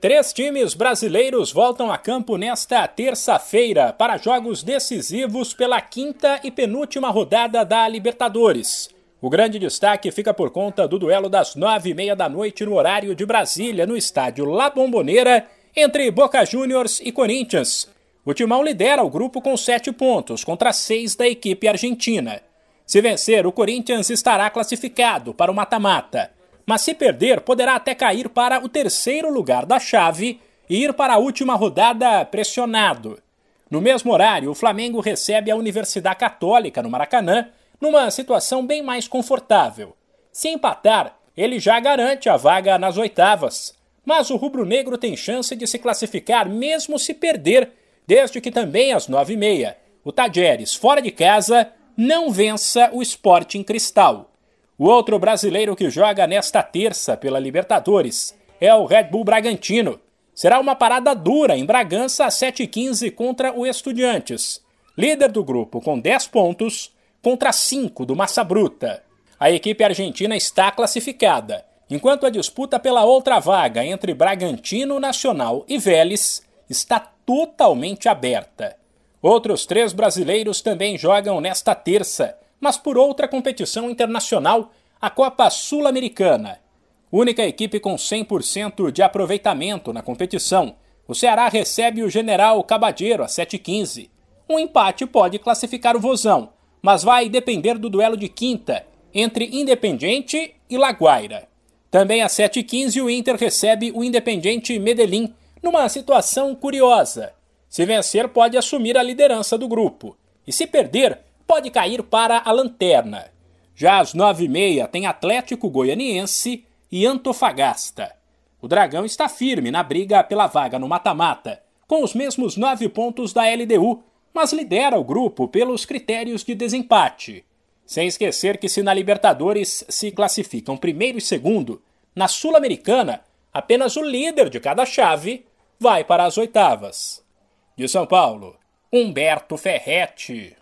Três times brasileiros voltam a campo nesta terça-feira para jogos decisivos pela quinta e penúltima rodada da Libertadores. O grande destaque fica por conta do duelo das nove e meia da noite no horário de Brasília, no estádio La Bombonera, entre Boca Juniors e Corinthians. O Timão lidera o grupo com sete pontos contra seis da equipe argentina. Se vencer, o Corinthians estará classificado para o mata-mata mas se perder, poderá até cair para o terceiro lugar da chave e ir para a última rodada pressionado. No mesmo horário, o Flamengo recebe a Universidade Católica no Maracanã, numa situação bem mais confortável. Se empatar, ele já garante a vaga nas oitavas. Mas o rubro-negro tem chance de se classificar mesmo se perder, desde que também às nove e meia, o Tajeres, fora de casa, não vença o Sporting Cristal. O outro brasileiro que joga nesta terça pela Libertadores é o Red Bull Bragantino. Será uma parada dura em Bragança às 7h15 contra o Estudiantes. Líder do grupo com 10 pontos contra 5 do Massa Bruta. A equipe argentina está classificada, enquanto a disputa pela outra vaga entre Bragantino, Nacional e Vélez está totalmente aberta. Outros três brasileiros também jogam nesta terça mas por outra competição internacional, a Copa Sul-Americana. Única equipe com 100% de aproveitamento na competição, o Ceará recebe o General Cabadeiro a 7h15. Um empate pode classificar o Vozão, mas vai depender do duelo de quinta entre Independiente e Laguaira. Também às 7h15 o Inter recebe o Independiente Medellín, numa situação curiosa. Se vencer, pode assumir a liderança do grupo. E se perder, pode cair para a lanterna. Já às nove e meia tem Atlético Goianiense e Antofagasta. O Dragão está firme na briga pela vaga no mata-mata, com os mesmos nove pontos da LDU, mas lidera o grupo pelos critérios de desempate. Sem esquecer que se na Libertadores se classificam primeiro e segundo, na Sul-Americana, apenas o líder de cada chave vai para as oitavas. De São Paulo, Humberto Ferretti.